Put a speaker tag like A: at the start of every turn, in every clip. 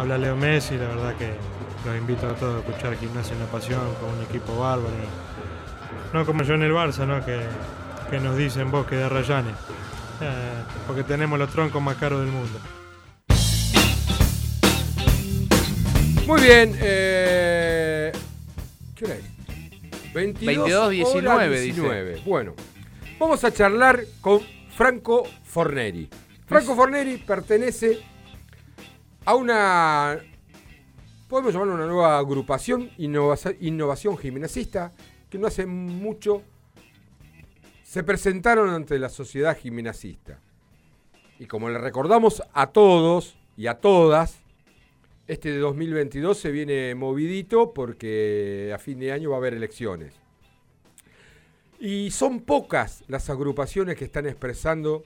A: habla Leo Messi, la verdad que los invito a todos a escuchar Gimnasia en la Pasión con un equipo bárbaro. No como yo en el Barça, ¿no? que, que nos dicen vos que de Rayanes, eh, porque tenemos los troncos más caros del mundo.
B: Muy bien, eh, ¿qué hora es?
C: 22, 19, dice.
B: 19. Bueno, vamos a charlar con Franco Forneri. Franco Forneri pertenece a una, podemos llamarlo una nueva agrupación, Innovación, que no hace mucho se presentaron ante la sociedad gimnasista. Y como le recordamos a todos y a todas, este de 2022 se viene movidito porque a fin de año va a haber elecciones. Y son pocas las agrupaciones que están expresando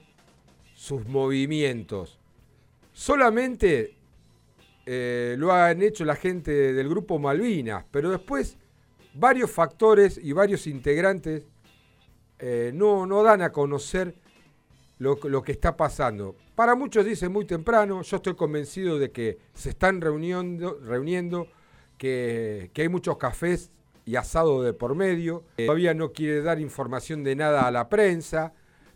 B: sus movimientos. Solamente eh, lo han hecho la gente del grupo Malvinas, pero después varios factores y varios integrantes eh, no, no dan a conocer lo, que está pasando. Para muchos dicen muy temprano, yo estoy convencido de que se están reuniendo, reuniendo que, que hay muchos cafés y asado de por medio. Todavía no quiere dar información de nada a la prensa,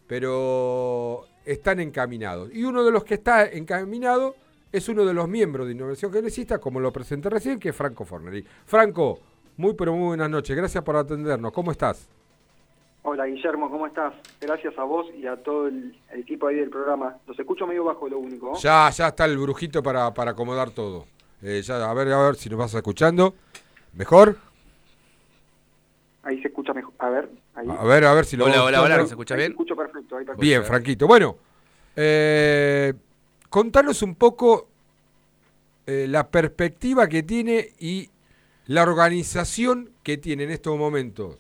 B: pero están encaminados. Y uno de los que está encaminado es uno de los miembros de Innovación Genesista, como lo presenté recién, que es Franco Forneri. Franco, muy pero muy buenas noches. Gracias por atendernos. ¿Cómo estás?
D: Hola Guillermo, ¿cómo estás? Gracias a vos y a todo el, equipo ahí del programa. Los escucho medio bajo lo único.
B: Ya, ya está el brujito para, para acomodar todo. Eh, ya, a ver, a ver si nos vas escuchando. ¿Mejor?
D: Ahí se escucha mejor. A ver, ahí.
B: A ver, a ver si lo
C: Hola, hola, hola, ¿se escucha bien?
D: escucho perfecto, ahí perfecto.
B: Bien, Franquito. Bueno, eh, contanos un poco eh, la perspectiva que tiene y la organización que tiene en estos momentos.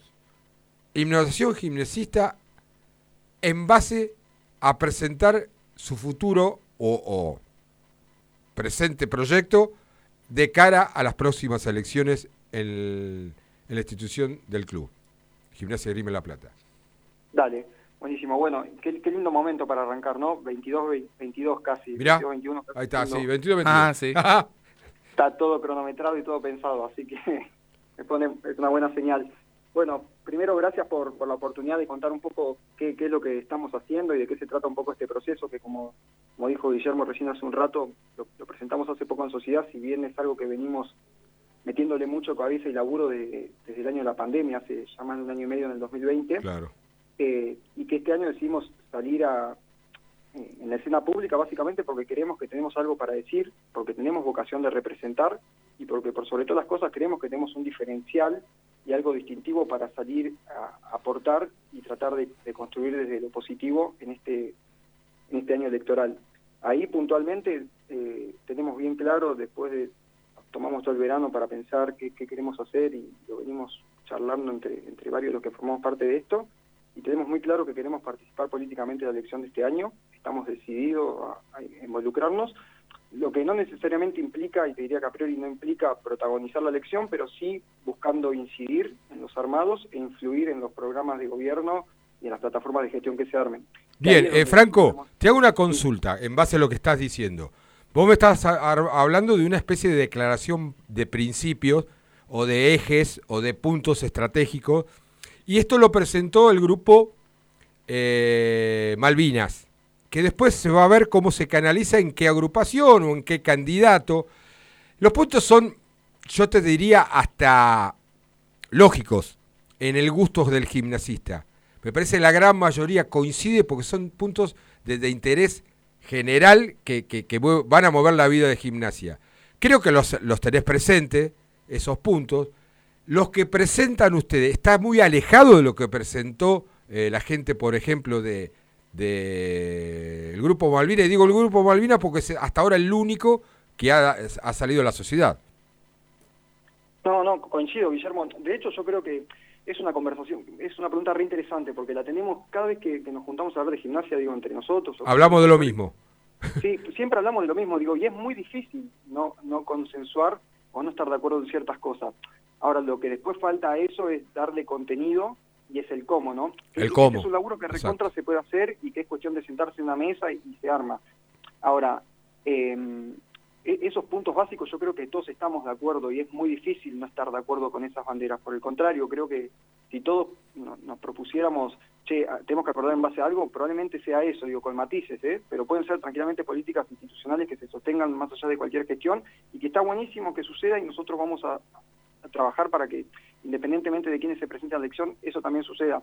B: Innovación Gimnasista en base a presentar su futuro o, presente proyecto de cara a las próximas elecciones en, la institución del club, Gimnasia Grime La Plata.
D: Dale, buenísimo. Bueno, qué, lindo momento para arrancar, ¿no? 22, 22 casi.
B: Mirá, ahí está, sí, 22, 22. Ah, sí.
D: está todo cronometrado y todo pensado, así que me pone, es una buena señal. Bueno, primero gracias por, por la oportunidad de contar un poco qué, qué, es lo que estamos haciendo y de qué se trata un poco este proceso, que como, como dijo Guillermo recién hace un rato, lo, presentamos hace poco en sociedad, si bien es algo que venimos metiéndole mucho cabeza y laburo de, desde el año de la pandemia, hace ya más de un año y medio en el 2020,
B: claro.
D: Eh, y que este año decidimos salir a, eh, en la escena pública básicamente porque queremos que tenemos algo para decir, porque tenemos vocación de representar y porque por sobre todas las cosas creemos que tenemos un diferencial y algo distintivo para salir a, aportar y tratar de, construir desde lo positivo en este, en este año electoral. Ahí puntualmente eh, tenemos bien claro, después de tomamos todo el verano para pensar qué, queremos hacer y lo venimos charlando entre, entre varios de los que formamos parte de esto, y tenemos muy claro que queremos participar políticamente en la elección de este año, estamos decididos a involucrarnos, lo que no necesariamente implica, y te diría que a priori no implica protagonizar la elección, pero sí buscando incidir en los armados e influir en los programas de gobierno y en las plataformas de gestión que se armen.
B: Bien, eh, Franco, te hago una consulta en base a lo que estás diciendo. Vos me estás hablando de una especie de declaración de principios o de ejes o de puntos estratégicos, y esto lo presentó el grupo eh, Malvinas que después se va a ver cómo se canaliza en qué agrupación o en qué candidato. Los puntos son, yo te diría, hasta lógicos en el gusto del gimnasista. Me parece que la gran mayoría coincide porque son puntos de, interés general que, van a mover la vida de gimnasia. Creo que los, los tenés presentes, esos puntos. Los que presentan ustedes, ¿está muy alejado de lo que presentó eh, la gente, por ejemplo, de, del Grupo Malvina. Y digo el Grupo Malvina porque es hasta ahora el único que ha, salido a la sociedad.
D: No, no, coincido, Guillermo. De hecho, yo creo que es una conversación, es una pregunta re interesante, porque la tenemos cada vez que, nos juntamos a hablar de gimnasia, digo, entre nosotros.
B: Hablamos de lo mismo.
D: Sí, siempre hablamos de lo mismo, digo, y es muy difícil no, no consensuar o no estar de acuerdo en ciertas cosas. Ahora, lo que después falta a eso es darle contenido y es el cómo, ¿no?
B: el cómo.
D: Es un laburo que recontra se puede hacer y que es cuestión de sentarse en una mesa y, se arma. Ahora, em, e, esos puntos básicos yo creo que todos estamos de acuerdo y es muy difícil no estar de acuerdo con esas banderas. Por el contrario, creo que si todos nos propusiéramos, che, tenemos que acordar en base a algo, probablemente sea eso, digo, con matices, ¿eh? pero pueden ser tranquilamente políticas institucionales que se sostengan más allá de cualquier gestión y que está buenísimo que suceda y nosotros vamos a, trabajar para que, independientemente de quiénes se presenten a la elección, eso también suceda.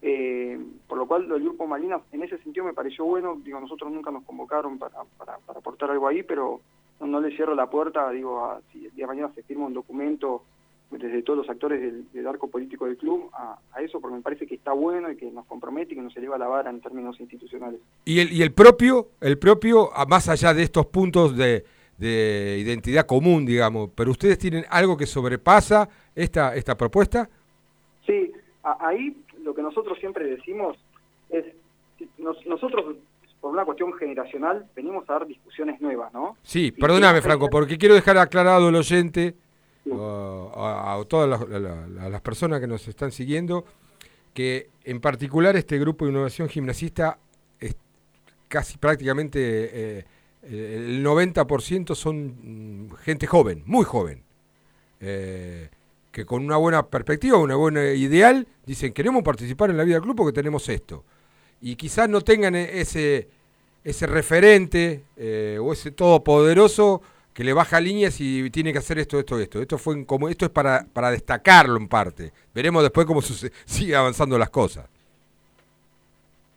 D: Eh, por lo cual, el Grupo Malinas, en ese sentido me pareció bueno, digo, nosotros nunca nos convocaron para, para, para aportar algo ahí, pero no, le cierro la puerta, digo, a, si el día de mañana se firma un documento desde todos los actores del, arco político del club a, eso, porque me parece que está bueno y que nos compromete y que nos eleva la vara en términos institucionales.
B: Y el, y el propio, el propio, más allá de estos puntos de, de identidad común, digamos, pero ustedes tienen algo que sobrepasa esta, esta propuesta?
D: Sí, ahí lo que nosotros siempre decimos es, nosotros por una cuestión generacional venimos a dar discusiones nuevas, ¿no?
B: Sí, perdóname Franco, porque quiero dejar aclarado al oyente, a, todas las, personas que nos están siguiendo, que en particular este grupo de innovación gimnasista es casi prácticamente eh, el 90% son mm, gente joven, muy joven. Eh, que con una buena perspectiva, una buena ideal, dicen queremos participar en la vida del club porque tenemos esto. Y quizás no tengan e-, ese, ese referente eh, o ese todopoderoso que le baja líneas y tiene que hacer esto, esto, esto. Esto fue como esto es para, para destacarlo en parte. Veremos después cómo sigue avanzando las cosas.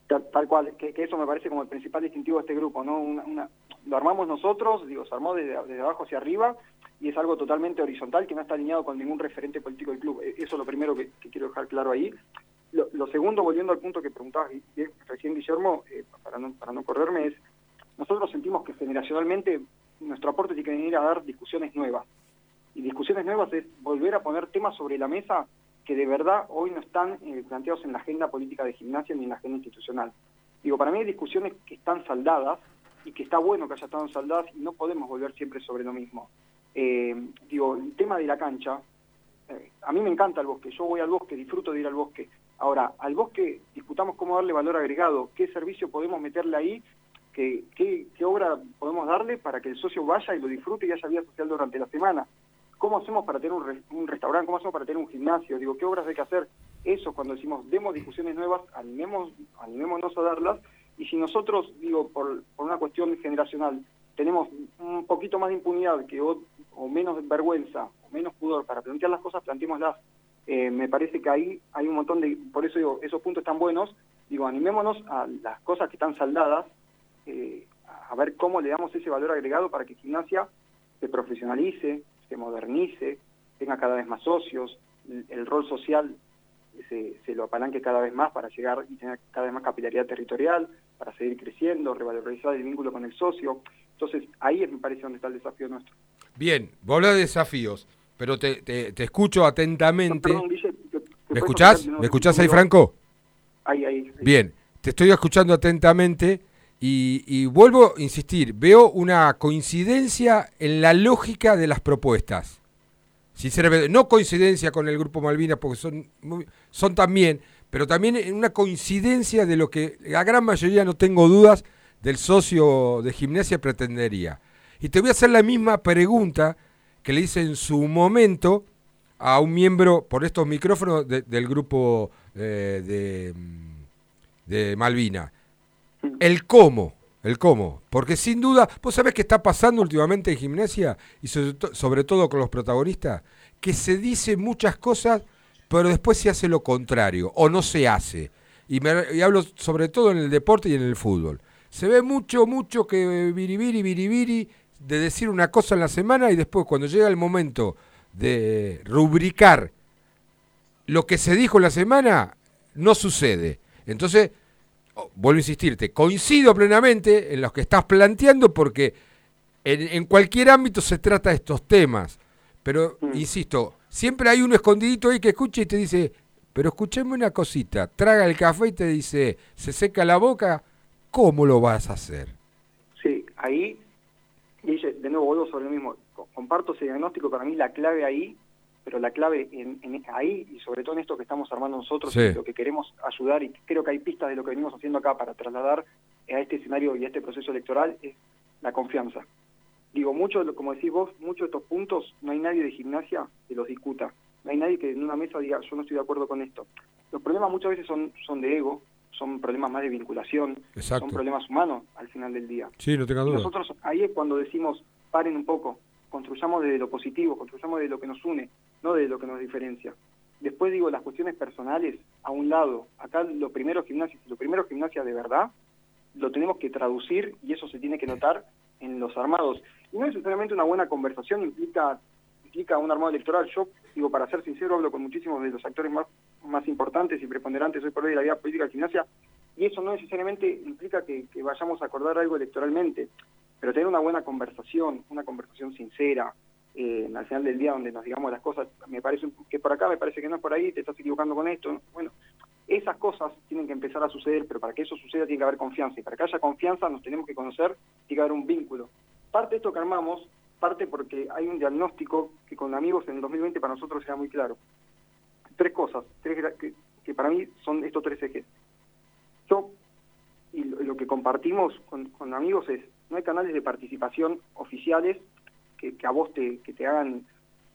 D: Tal, cual, que, eso me parece como el principal distintivo de este grupo, ¿no? Una, lo armamos nosotros, digo, se armó desde, abajo hacia arriba y es algo totalmente horizontal que no está alineado con ningún referente político del club. E, eso es lo primero que, quiero dejar claro ahí. Lo, segundo, volviendo al punto que preguntabas recién, Guillermo, eh, para, no, para no correrme, es nosotros sentimos que generacionalmente nuestro aporte tiene que venir a dar discusiones nuevas. Y discusiones nuevas es volver a poner temas sobre la mesa que de verdad hoy no están eh, planteados en la agenda política de gimnasia ni en la agenda institucional. Digo, para mí hay discusiones que están saldadas y que está bueno que haya estado saldadas y no podemos volver siempre sobre lo mismo. Eh, digo, el tema de la cancha, eh, a mí me encanta el bosque, yo voy al bosque, disfruto de ir al bosque. Ahora, al bosque discutamos cómo darle valor agregado, qué servicio podemos meterle ahí, qué, qué, qué obra podemos darle para que el socio vaya y lo disfrute y haya vida social durante la semana. ¿Cómo hacemos para tener un, un restaurante? ¿Cómo hacemos para tener un gimnasio? Digo, ¿qué obras hay que hacer? Eso, cuando decimos, demos discusiones nuevas, animemos, animémonos a darlas y si nosotros, digo, por, por una cuestión generacional, tenemos un poquito más de impunidad que o, menos vergüenza o menos pudor para plantear las cosas, planteémoslas. Eh, me parece que ahí hay un montón de, por eso digo, esos puntos están buenos, digo, animémonos a las cosas que están saldadas, eh, a ver cómo le damos ese valor agregado para que gimnasia se profesionalice, se modernice, tenga cada vez más socios, el rol social se, se, lo apalanque cada vez más para llegar y tener cada vez más capilaridad territorial, para seguir creciendo, revalorizar el vínculo con el socio. Entonces, ahí me parece donde está el desafío nuestro.
B: Bien, vos hablas de desafíos, pero te, te, escucho atentamente. ¿Me escuchás? ¿Me escuchás ahí, Franco?
D: Ahí, ahí,
B: Bien, te estoy escuchando atentamente y, y vuelvo a insistir, veo una coincidencia en la lógica de las propuestas sinceramente, no coincidencia con el Grupo Malvinas, porque son, son también, pero también en una coincidencia de lo que la gran mayoría, no tengo dudas, del socio de gimnasia pretendería. Y te voy a hacer la misma pregunta que le hice en su momento a un miembro por estos micrófonos del grupo eh, de, de Malvina. El cómo. El cómo. Porque sin duda, vos sabés qué está pasando últimamente en gimnasia y sobre, todo con los protagonistas, que se dice muchas cosas, pero después se hace lo contrario o no se hace. Y, me, hablo sobre todo en el deporte y en el fútbol. Se ve mucho, mucho que biribiri, biribiri, de decir una cosa en la semana y después cuando llega el momento de rubricar lo que se dijo en la semana, no sucede. Entonces, Oh, vuelvo a insistirte, coincido plenamente en lo que estás planteando porque en, cualquier ámbito se trata de estos temas. Pero, mm. insisto, siempre hay un escondidito ahí que escucha y te dice, pero escúchame una cosita, traga el café y te dice, se seca la boca, ¿cómo lo vas a hacer?
D: Sí, ahí, de nuevo vuelvo sobre lo mismo, comparto ese diagnóstico, para mí la clave ahí pero la clave en, ahí y sobre todo en esto que estamos armando nosotros, lo que queremos ayudar y creo que hay pistas de lo que venimos haciendo acá para trasladar a este escenario y a este proceso electoral es la confianza. Digo, mucho, como decís vos, muchos de estos puntos no hay nadie de gimnasia que los discuta. No hay nadie que en una mesa diga, yo no estoy de acuerdo con esto. Los problemas muchas veces son, son de ego, son problemas más de vinculación, son problemas humanos al final del día.
B: Sí, no tengo duda.
D: nosotros ahí es cuando decimos, paren un poco, construyamos desde lo positivo, construyamos desde lo que nos une, no desde lo que nos diferencia. Después digo, las cuestiones personales a un lado. Acá lo primero gimnasia, lo primero gimnasia de verdad, lo tenemos que traducir y eso se tiene que notar en los armados. Y no necesariamente una buena conversación implica implica un armado electoral. Yo, digo, para ser sincero, hablo con muchísimos de los actores más, más importantes y preponderantes hoy por hoy de la vida política de gimnasia, y eso no necesariamente implica que, vayamos a acordar algo electoralmente, pero tener una buena conversación, una conversación sincera, eh, al final del día donde nos digamos las cosas, me parece que por acá, me parece que no es por ahí, te estás equivocando con esto. Bueno, esas cosas tienen que empezar a suceder, pero para que eso suceda tiene que haber confianza, y para que haya confianza nos tenemos que conocer, tiene que haber un vínculo. Parte de esto que armamos parte porque hay un diagnóstico que con amigos en el 2020 para nosotros era muy claro. Tres cosas, tres que, para mí son estos tres ejes. Yo, y lo, que compartimos con, amigos es, no hay canales de participación oficiales que, a vos te, que te hagan,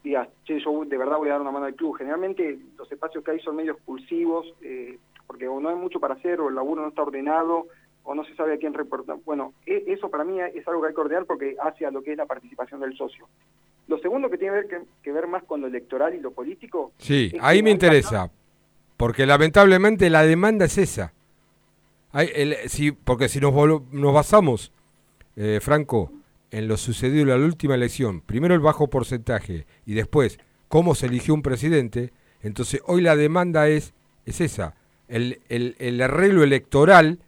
D: digas, che, yo de verdad voy a dar una mano al club. Generalmente los espacios que hay son medios expulsivos, eh, porque o no hay mucho para hacer, o el laburo no está ordenado, o no se sabe a quién reportar. Bueno, e, eso para mí es algo que hay que ordenar porque hace a lo que es la participación del socio. Lo segundo que tiene que, ver más con lo electoral y lo político.
B: Sí, ahí me interesa, porque lamentablemente la demanda es esa. Hay, porque si nos, nos basamos, eh, Franco, en lo sucedido en la última elección, primero el bajo porcentaje y después cómo se eligió un presidente, entonces hoy la demanda es, es esa, el, el, arreglo electoral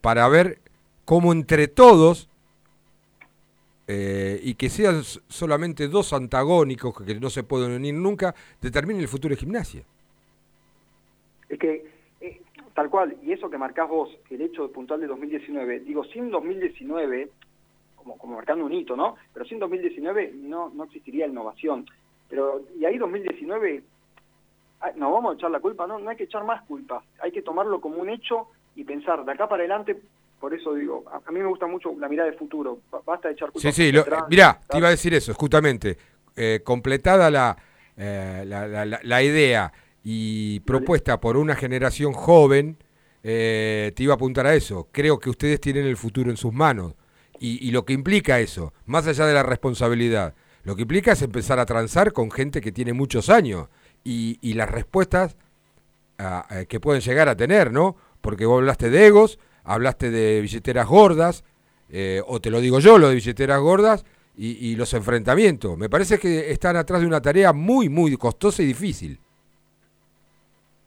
B: para ver cómo entre todos, eh, y que sean solamente dos antagónicos que no se pueden unir nunca, determine el futuro de gimnasia.
D: Es que, eh, tal cual, y eso que marcás vos, el hecho puntual de 2019, digo, sin 2019, como, como marcando un hito, ¿no? Pero sin 2019 no, no existiría innovación. Pero, y ahí 2019, ah, no vamos a echar la culpa, no, no hay que echar más culpa, hay que tomarlo como un hecho y pensar de acá para adelante, por eso digo, a, mí me gusta mucho la mirada de futuro, basta de echar
B: Sí, sí, mirá, te iba a decir eso, justamente, eh, completada la, eh, la, la, idea y propuesta por una generación joven, eh, te iba a apuntar a eso, creo que ustedes tienen el futuro en sus manos y, lo que implica eso, más allá de la responsabilidad, lo que implica es empezar a transar con gente que tiene muchos años y, y las respuestas que pueden llegar a tener, ¿no? porque vos hablaste de egos, hablaste de billeteras gordas, eh, o te lo digo yo, lo de billeteras gordas, y, los enfrentamientos. Me parece que están atrás de una tarea muy, muy costosa y difícil.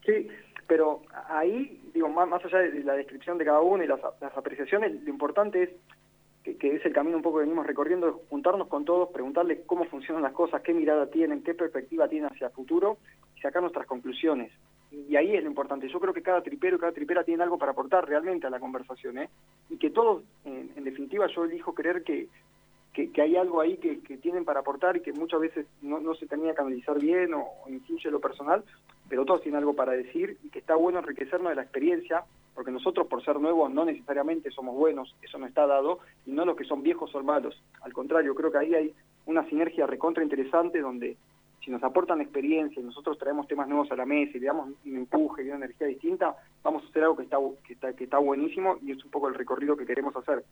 D: Sí, pero ahí, digo, más, más allá de la descripción de cada uno y las, apreciaciones, lo importante es que, es el camino un poco que venimos recorriendo, juntarnos con todos, preguntarles cómo funcionan las cosas, qué mirada tienen, qué perspectiva tienen hacia el futuro y sacar nuestras conclusiones y ahí es lo importante. Yo creo que cada tripero y cada tripera tiene algo para aportar realmente a la conversación, ¿eh? Y que todos, en, definitiva, yo elijo creer que, que, hay algo ahí que, tienen para aportar y que muchas veces no, no se tenía que analizar bien o, influye lo personal, pero todos tienen algo para decir y que está bueno enriquecernos de la experiencia, porque nosotros por ser nuevos no necesariamente somos buenos, eso no está dado, y no los que son viejos son malos. Al contrario, creo que ahí hay una sinergia recontra interesante donde si nos aportan experiencia y nosotros traemos temas nuevos a la mesa y le damos un empuje y una energía distinta, vamos a hacer algo que está, que está, que está buenísimo y es un poco el recorrido que queremos hacer.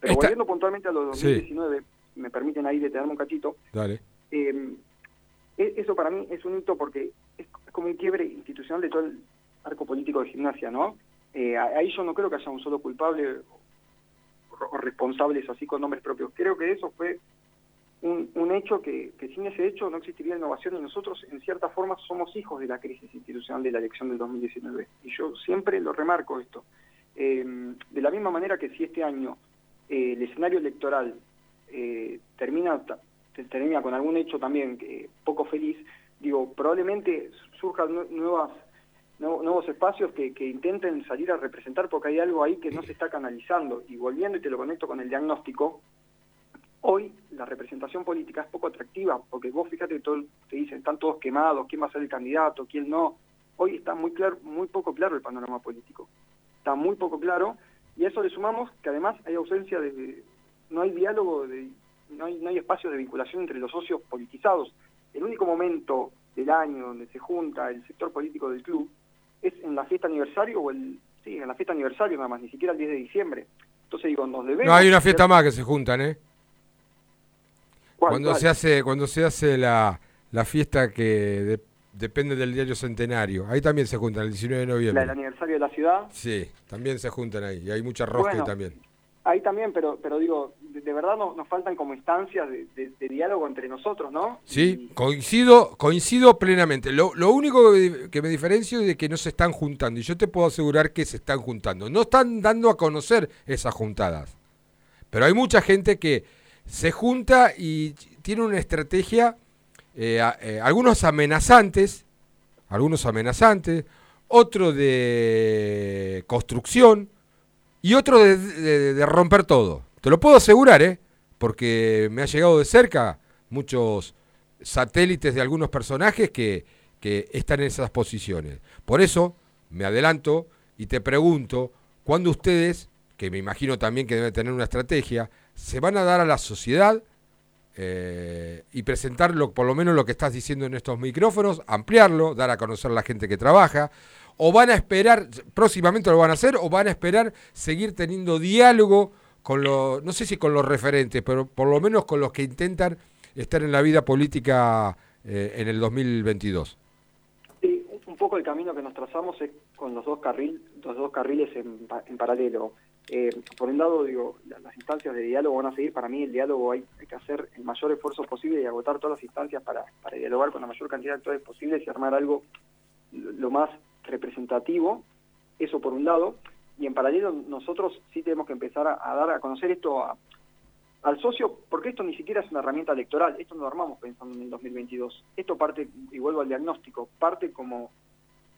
D: Pero volviendo puntualmente a los 2019, me permiten ahí detenerme un cachito,
B: Dale.
D: Eh, eso para mí es un hito porque es, como un quiebre institucional de todo el arco político de gimnasia, ¿no? Eh, ahí yo no creo que haya un solo culpable o, responsables así con nombres propios. Creo que eso fue un, hecho que, sin ese hecho no existiría innovación y nosotros en cierta forma somos hijos de la crisis institucional de la elección del 2019. Y yo siempre lo remarco esto. Eh, de la misma manera que si este año eh, el escenario electoral eh, termina, termina con algún hecho también poco feliz, digo, probablemente surjan nuevas nuevos espacios que, intenten salir a representar porque hay algo ahí que no se está canalizando. Y volviendo y te lo conecto con el diagnóstico, Hoy la representación política es poco atractiva, porque vos fíjate todo, te dicen, están todos quemados, quién va a ser el candidato, quién no. Hoy está muy claro, muy poco claro el panorama político. Está muy poco claro, y a eso le sumamos que además hay ausencia de, no hay diálogo de, no hay, no hay espacios de vinculación entre los socios politizados. El único momento del año donde se junta el sector político del club es en la fiesta aniversario o el sí, en la fiesta aniversario nada más, ni siquiera el 10 de diciembre. Entonces digo, nos debemos
B: No, hay una fiesta más que se juntan, ¿eh? Cuando se hace cuando se hace la, la fiesta que depende del diario Centenario, ahí también se juntan el 19 de noviembre.
D: ¿El aniversario de la ciudad?
B: Sí, también se juntan ahí y hay mucha rosca también.
D: Ahí también, pero pero digo, de, verdad nos faltan como instancias de, diálogo entre nosotros, ¿no?
B: Sí, coincido coincido plenamente. Lo, lo único que me diferencio es de que no se están juntando, y yo te puedo asegurar que se están juntando. No están dando a conocer esas juntadas. Pero hay mucha gente que se junta y tiene una estrategia, eh, eh, algunos amenazantes, algunos amenazantes, otro de construcción, y otro de, romper todo. Te lo puedo asegurar, ¿eh? Porque me ha llegado de cerca muchos satélites de algunos personajes que, que están en esas posiciones. Por eso me adelanto y te pregunto, ¿cuándo ustedes, que me imagino también que deben tener una estrategia, se van a dar a la sociedad eh, y presentar por lo menos lo que estás diciendo en estos micrófonos, ampliarlo, dar a conocer a la gente que trabaja, o van a esperar, próximamente lo van a hacer, o van a esperar seguir teniendo diálogo con los, no sé si con los referentes, pero por lo menos con los que intentan estar en la vida política eh, en el 2022.
D: Sí, un poco el camino que nos trazamos es con los dos, carril, los dos carriles en, paralelo. Eh, por un lado, digo, las instancias de diálogo van a seguir. Para mí, el diálogo hay, que hacer el mayor esfuerzo posible y agotar todas las instancias para, para dialogar con la mayor cantidad de actores posibles y armar algo lo más representativo, eso por un lado, y en paralelo nosotros sí tenemos que empezar a, dar a conocer esto al socio, porque esto ni siquiera es una herramienta electoral, esto no lo armamos pensando en el 2022, esto parte, y vuelvo al diagnóstico, parte como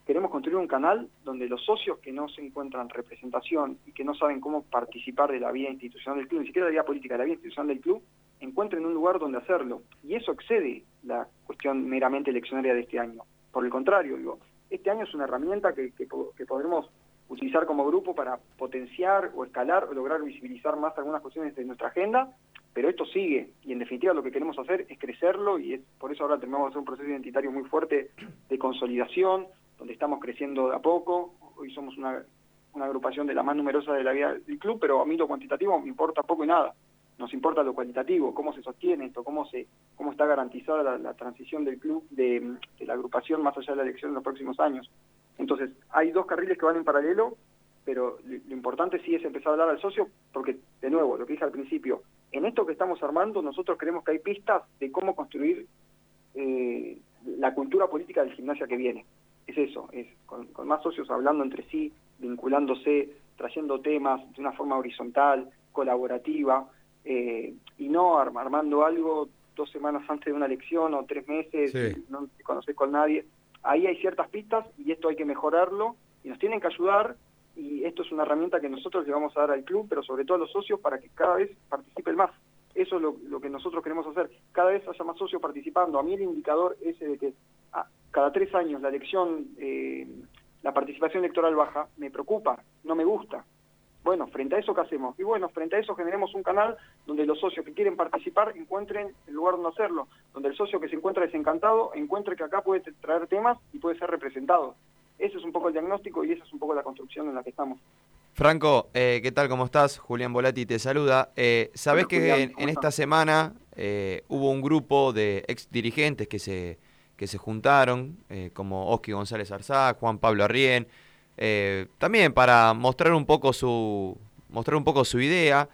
D: queremos construir un canal donde los socios que no se encuentran representación y que no saben cómo participar de la vida institucional del club, ni siquiera de la vida política, de la vida institucional del club, encuentren un lugar donde hacerlo. Y eso excede la cuestión meramente eleccionaria de este año. Por el contrario, digo, este año es una herramienta que, que, podremos utilizar como grupo para potenciar o escalar o lograr visibilizar más algunas cuestiones de nuestra agenda, pero esto sigue. Y en definitiva lo que queremos hacer es crecerlo y es, por eso ahora tenemos hacer un proceso identitario muy fuerte de consolidación, donde estamos creciendo de a poco, hoy somos una, agrupación de la más numerosa de la vida del club, pero a mí lo cuantitativo me importa poco y nada. Nos importa lo cualitativo, cómo se sostiene esto, cómo se cómo está garantizada la, transición del club, de, la agrupación más allá de la elección en los próximos años. Entonces, hay dos carriles que van en paralelo, pero lo, importante sí es empezar a hablar al socio, porque, de nuevo, lo que dije al principio, en esto que estamos armando, nosotros creemos que hay pistas de cómo construir eh, la cultura política del gimnasia que viene. Es eso, es con, con más socios hablando entre sí, vinculándose, trayendo temas de una forma horizontal, colaborativa, eh, y no armando algo dos semanas antes de una elección o tres meses, no te conoces con nadie. Ahí hay ciertas pistas y esto hay que mejorarlo y nos tienen que ayudar y esto es una herramienta que nosotros le vamos a dar al club, pero sobre todo a los socios para que cada vez participen más. Eso es lo, que nosotros queremos hacer. Cada vez haya más socios participando. A mí el indicador ese de que ah, cada tres años la elección, eh, la participación electoral baja, me preocupa, no me gusta. Bueno, frente a eso, ¿qué hacemos? Y bueno, frente a eso generemos un canal donde los socios que quieren participar encuentren el lugar donde hacerlo, donde el socio que se encuentra desencantado encuentre que acá puede traer temas y puede ser representado. Ese es un poco el diagnóstico y esa es un poco la construcción en la que estamos.
C: Franco, eh, ¿qué tal? ¿Cómo estás? Julián Volati te saluda. Eh, Sabés que en, esta semana eh, hubo un grupo de ex dirigentes que se, que se juntaron, eh, como Oski González Arzá, Juan Pablo Arrién, eh, también para mostrar un poco su mostrar un poco su idea.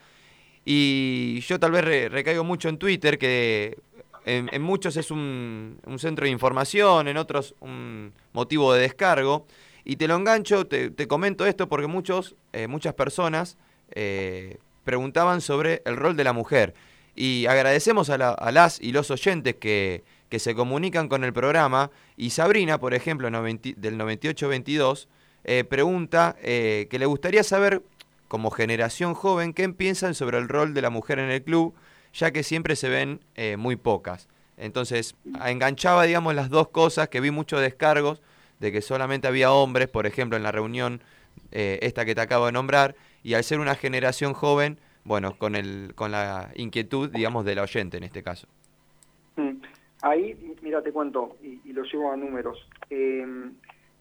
C: Y yo tal vez recaigo mucho en Twitter que en, muchos es un, centro de información, en otros un motivo de descargo. Y te lo engancho, te, comento esto porque muchos eh, muchas personas eh, preguntaban sobre el rol de la mujer. Y agradecemos a, las y los oyentes que, que, se comunican con el programa. Y Sabrina, por ejemplo, del 9822 eh, pregunta eh, que le gustaría saber, como generación joven, qué piensan sobre el rol de la mujer en el club, ya que siempre se ven eh, muy pocas. Entonces, enganchaba, digamos, las dos cosas, que vi muchos descargos de que solamente había hombres, por ejemplo, en la reunión esta que te acabo de nombrar, y al ser una generación joven, bueno, con, el, con la inquietud, digamos, del oyente en este caso.
D: Mm. Ahí, mira, te cuento, y, lo llevo a números.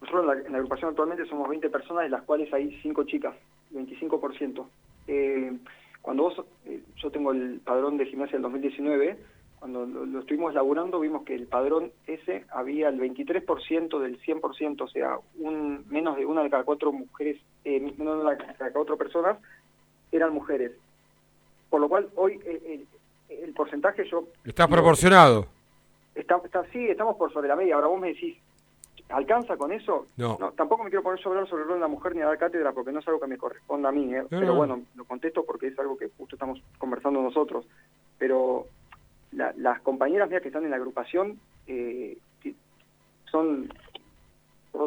D: Nosotros en la, agrupación actualmente somos 20 personas, de las cuales hay 5 chicas, 25%. Eh, cuando vos, eh, yo tengo el padrón de gimnasia del 2019, cuando lo, estuvimos laburando vimos que el padrón ese había el 23% del 100%, o sea, un menos de una de cada cuatro mujeres, eh, menos de cada cuatro personas eran mujeres. Por lo cual hoy eh, el, porcentaje yo...
B: Está proporcionado.
D: Está, está, sí, estamos por sobre la media. Ahora vos me decís, ¿alcanza con eso?
B: No.
D: tampoco me quiero poner sobre sobre el rol de la mujer ni a dar cátedra porque no es algo que me corresponda a mí, ¿eh? pero bueno, lo contesto porque es algo que justo estamos conversando nosotros. Pero las compañeras mías que están en la agrupación eh, son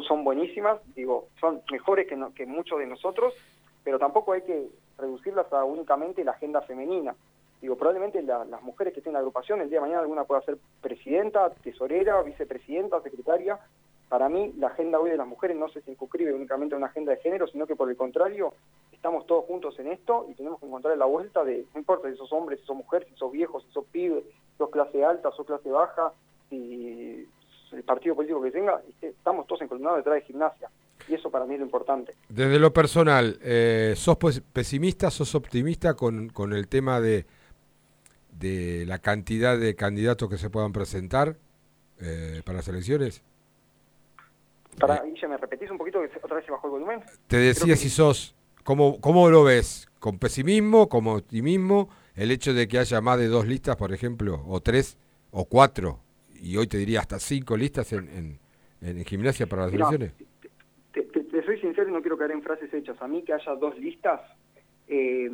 D: son buenísimas, digo, son mejores que, que muchos de nosotros, pero tampoco hay que reducirlas a únicamente la agenda femenina. Digo, probablemente las mujeres que estén en la agrupación, el día de mañana alguna pueda ser presidenta, tesorera, vicepresidenta, secretaria. Para mí, la agenda hoy de las mujeres no se circunscribe únicamente a una agenda de género, sino que por el contrario, estamos todos juntos en esto y tenemos que encontrar la vuelta de, no importa si sos hombres, si sos mujeres, si sos viejos, si sos pibes, si sos clase alta, si sos clase baja, si el partido político que tenga, estamos todos encolumnados detrás de gimnasia. Y eso para mí es lo importante.
B: Desde lo personal, eh, ¿sos pesimista, sos optimista con, con el tema de, de la cantidad de candidatos que se puedan presentar eh, para las elecciones?
D: Para, eh, ¿me repetís un poquito que otra vez se bajó el volumen?
B: Te decía si sos ¿Cómo, ¿Cómo lo ves? ¿Con pesimismo, como optimismo? El hecho de que haya más de dos listas, por ejemplo, o tres, o cuatro, y hoy te diría hasta cinco listas en, en, gimnasia para las elecciones.
D: Te, soy sincero y no quiero caer en frases hechas. A mí que haya dos listas eh,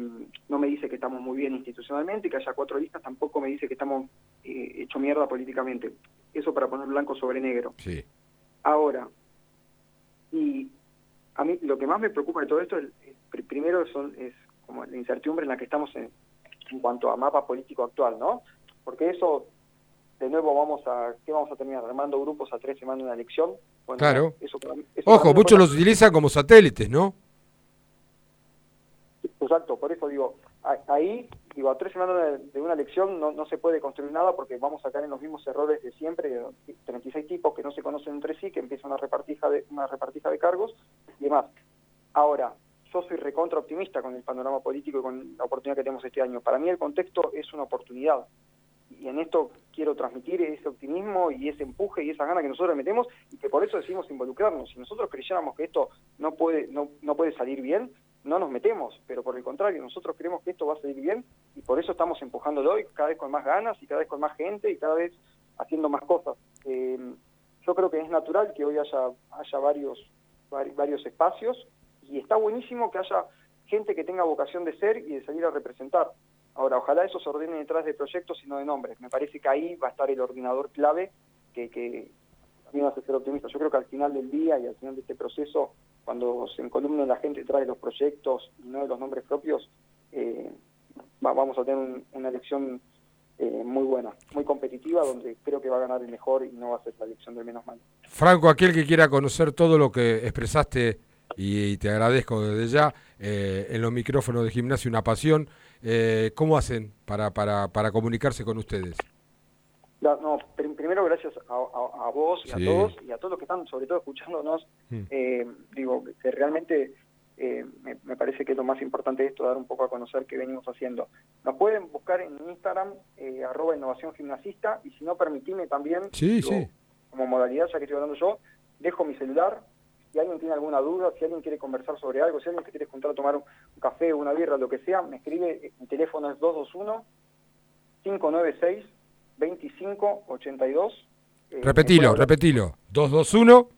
D: no me dice que estamos muy bien institucionalmente, y que haya cuatro listas tampoco me dice que estamos eh, hecho mierda políticamente. Eso para poner blanco sobre negro.
B: Sí.
D: Ahora, y a mí lo que más me preocupa de todo esto es primero son, es como la incertidumbre en la que estamos en, cuanto a mapa político actual, ¿no? Porque eso, de nuevo, vamos a, ¿qué vamos a terminar? Armando grupos a tres semanas de una elección.
B: claro. Ojo, muchos los utilizan como satélites, ¿no?
D: Exacto, por eso digo, ahí, digo, a tres semanas de, una elección no, no se puede construir nada porque vamos a caer en los mismos errores de siempre, 36 tipos que no se conocen entre sí, que empiezan una repartija de, una repartija de cargos y demás. Ahora, yo soy recontra optimista con el panorama político y con la oportunidad que tenemos este año. Para mí el contexto es una oportunidad. Y en esto quiero transmitir ese optimismo y ese empuje y esa gana que nosotros metemos y que por eso decidimos involucrarnos. Si nosotros creyéramos que esto no puede, no, no puede salir bien, no nos metemos, pero por el contrario, nosotros creemos que esto va a salir bien y por eso estamos empujándolo hoy cada vez con más ganas y cada vez con más gente y cada vez haciendo más cosas. Eh, yo creo que es natural que hoy haya, haya varios, varios espacios y está buenísimo que haya gente que tenga vocación de ser y de salir a representar. Ahora, ojalá eso se ordene detrás de proyectos y no de nombres. Me parece que ahí va a estar el ordenador clave que, que también hace ser optimista. Yo creo que al final del día y al final de este proceso, cuando se encolumne la gente detrás de los proyectos y no de los nombres propios, eh, vamos a tener una elección eh, muy buena, muy competitiva, donde creo que va a ganar el mejor y no va a ser la elección del menos mal.
B: Franco, aquel que quiera conocer todo lo que expresaste y, te agradezco desde ya eh, en los micrófonos de gimnasio una pasión. Eh, ¿Cómo hacen para, para, para comunicarse con ustedes?
D: No, primero gracias a, vos y a todos y a todos los que están sobre todo escuchándonos. Mm. Eh, digo que realmente me, parece que es lo más importante de esto, dar un poco a conocer qué venimos haciendo. Nos pueden buscar en Instagram, arroba innovación gimnasista, y si no, permitime también, como modalidad, ya que estoy hablando yo, dejo mi celular, si alguien tiene alguna duda, si alguien quiere conversar sobre algo, si alguien quiere juntar a tomar un, café, una birra, lo que sea, me escribe, mi teléfono es 221-596-2582.
B: Eh, repetilo, repetilo. 221.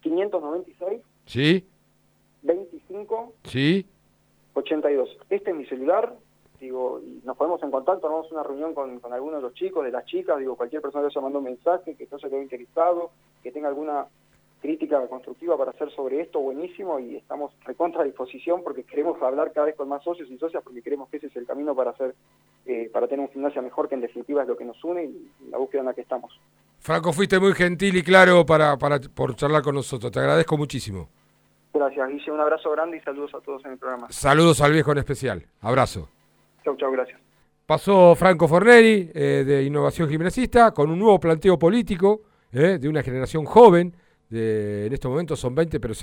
D: 596.
B: Sí.
D: 25.
B: Sí.
D: 82. Este es mi celular, digo, y nos ponemos en contacto, armamos una reunión con, con algunos de los chicos, de las chicas, digo, cualquier persona que haya mandado un mensaje, que se haya interesado, que tenga alguna crítica constructiva para hacer sobre esto, buenísimo, y estamos recontra a disposición porque queremos hablar cada vez con más socios y socias porque creemos que ese es el camino para hacer, eh, para tener un gimnasia mejor, que en definitiva es lo que nos une y la búsqueda en la que estamos.
B: Franco, fuiste muy gentil y claro para, para, por charlar con nosotros, te agradezco muchísimo.
D: Gracias, Guille, un abrazo grande y saludos a todos en el programa.
B: Saludos al viejo en especial, abrazo.
D: Chau, chau, gracias.
B: Pasó Franco Forneri eh, de Innovación Gimnasista con un nuevo planteo político eh, de una generación joven. De, en estos momentos son 20, pero se